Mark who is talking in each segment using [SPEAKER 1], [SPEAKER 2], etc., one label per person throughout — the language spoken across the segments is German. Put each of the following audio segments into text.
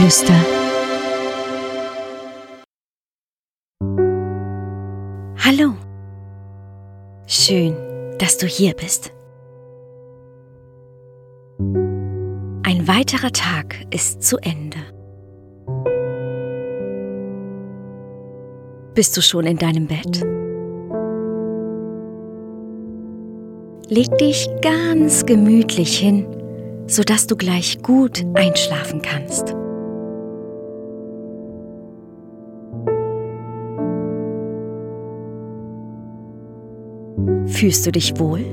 [SPEAKER 1] Geflüster. Hallo. Schön, dass du hier bist. Ein weiterer Tag ist zu Ende. Bist du schon in deinem Bett? Leg dich ganz gemütlich hin, sodass du gleich gut einschlafen kannst. Fühlst du dich wohl?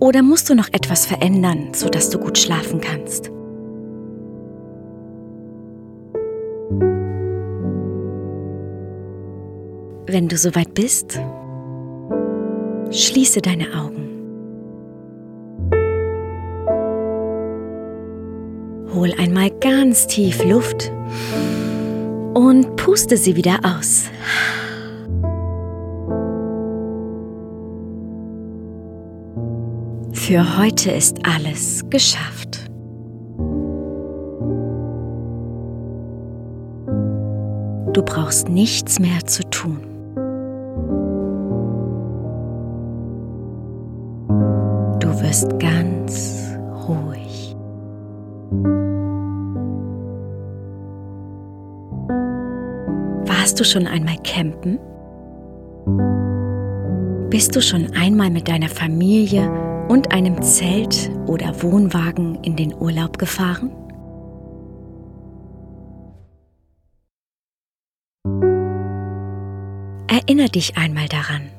[SPEAKER 1] Oder musst du noch etwas verändern, sodass du gut schlafen kannst? Wenn du soweit bist, schließe deine Augen. Hol einmal ganz tief Luft und puste sie wieder aus. Für heute ist alles geschafft. Du brauchst nichts mehr zu tun. Du wirst ganz ruhig. Warst du schon einmal campen? Bist du schon einmal mit deiner Familie und einem Zelt oder Wohnwagen in den Urlaub gefahren? Erinner dich einmal daran.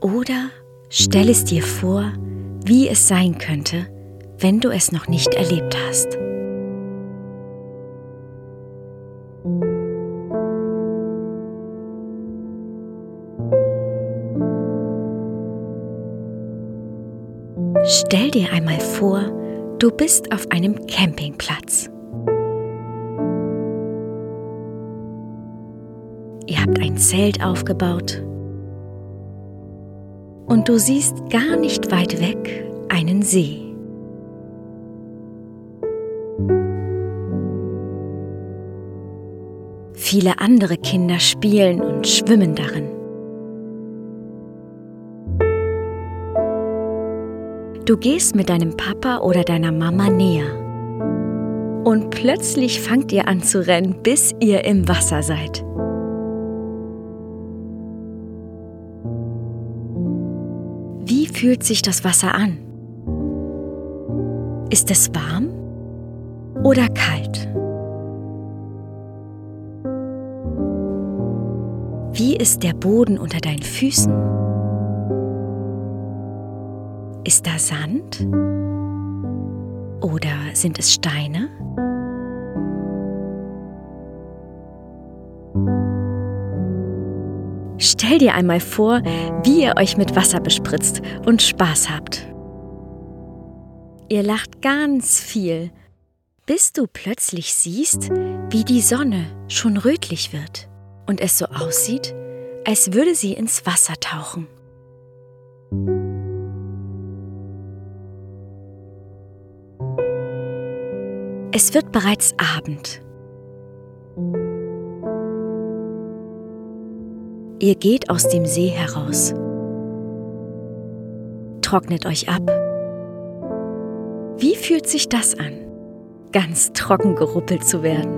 [SPEAKER 1] Oder stell es dir vor, wie es sein könnte, wenn du es noch nicht erlebt hast. Stell dir einmal vor, du bist auf einem Campingplatz. Ihr habt ein Zelt aufgebaut und du siehst gar nicht weit weg einen See. Viele andere Kinder spielen und schwimmen darin. Du gehst mit deinem Papa oder deiner Mama näher. Und plötzlich fangt ihr an zu rennen, bis ihr im Wasser seid. Wie fühlt sich das Wasser an? Ist es warm oder kalt? Wie ist der Boden unter deinen Füßen? Ist da Sand? Oder sind es Steine? Stell dir einmal vor, wie ihr euch mit Wasser bespritzt und Spaß habt. Ihr lacht ganz viel, bis du plötzlich siehst, wie die Sonne schon rötlich wird und es so aussieht, als würde sie ins Wasser tauchen. Es wird bereits Abend. Ihr geht aus dem See heraus. Trocknet euch ab. Wie fühlt sich das an, ganz trocken geruppelt zu werden?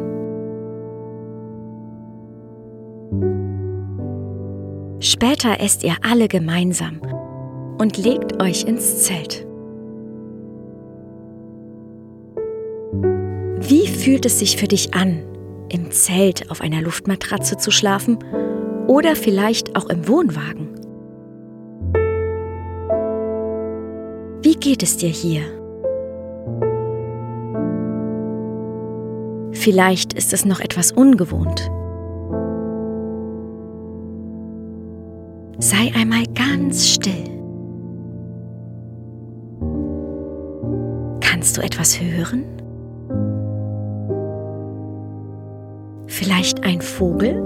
[SPEAKER 1] Später esst ihr alle gemeinsam und legt euch ins Zelt. Wie fühlt es sich für dich an, im Zelt auf einer Luftmatratze zu schlafen oder vielleicht auch im Wohnwagen? Wie geht es dir hier? Vielleicht ist es noch etwas ungewohnt. Sei einmal ganz still. Kannst du etwas hören? Vielleicht ein Vogel?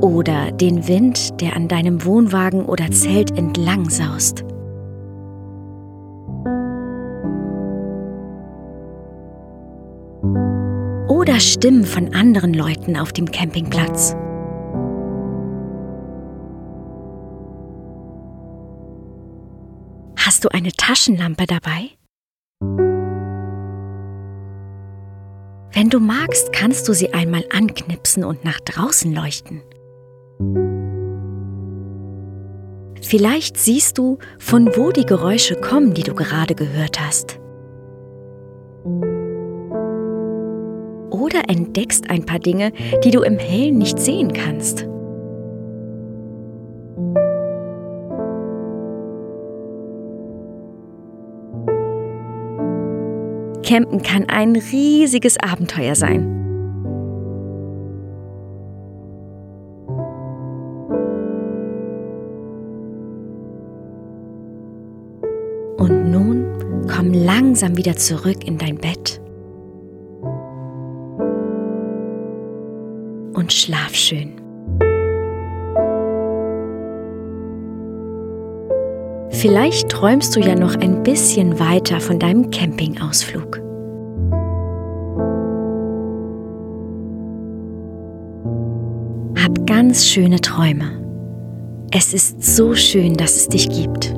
[SPEAKER 1] Oder den Wind, der an deinem Wohnwagen oder Zelt entlang saust. Oder Stimmen von anderen Leuten auf dem Campingplatz. Hast du eine Taschenlampe dabei? Wenn du magst, kannst du sie einmal anknipsen und nach draußen leuchten. Vielleicht siehst du, von wo die Geräusche kommen, die du gerade gehört hast. Oder entdeckst ein paar Dinge, die du im Hellen nicht sehen kannst. Campen kann ein riesiges Abenteuer sein. Und nun komm langsam wieder zurück in dein Bett und schlaf schön. Vielleicht träumst du ja noch ein bisschen weiter von deinem Campingausflug. Ganz schöne Träume. Es ist so schön, dass es dich gibt.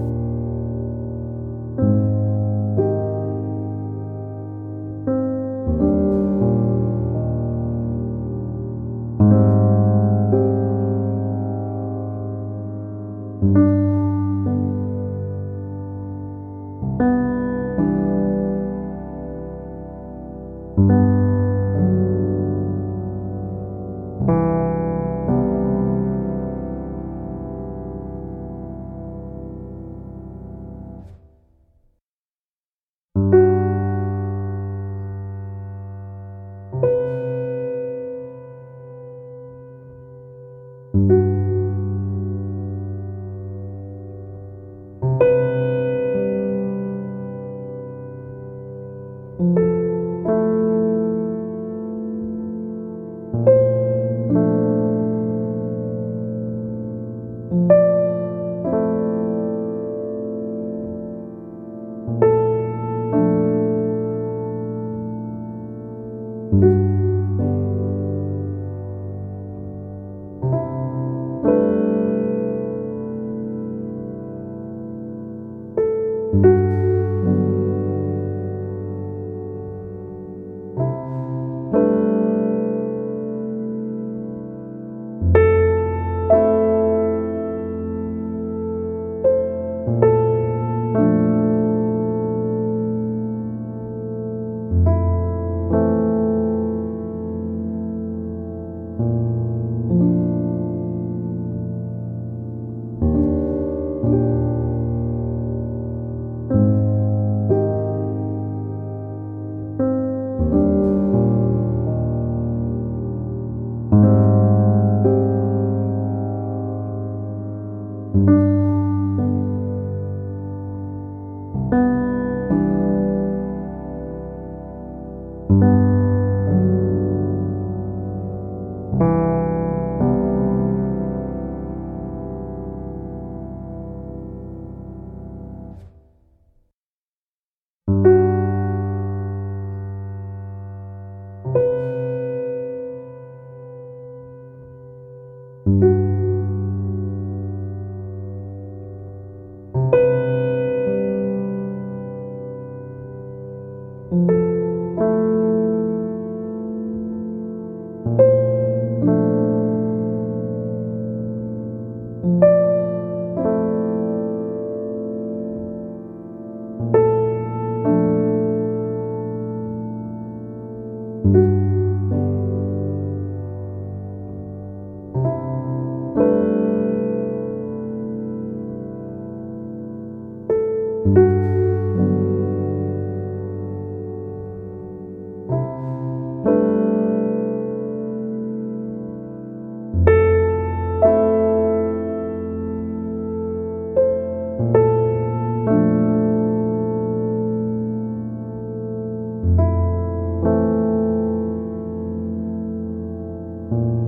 [SPEAKER 2] thank mm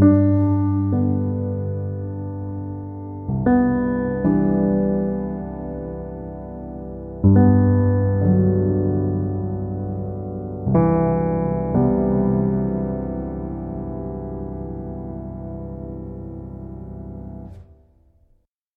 [SPEAKER 2] -hmm. you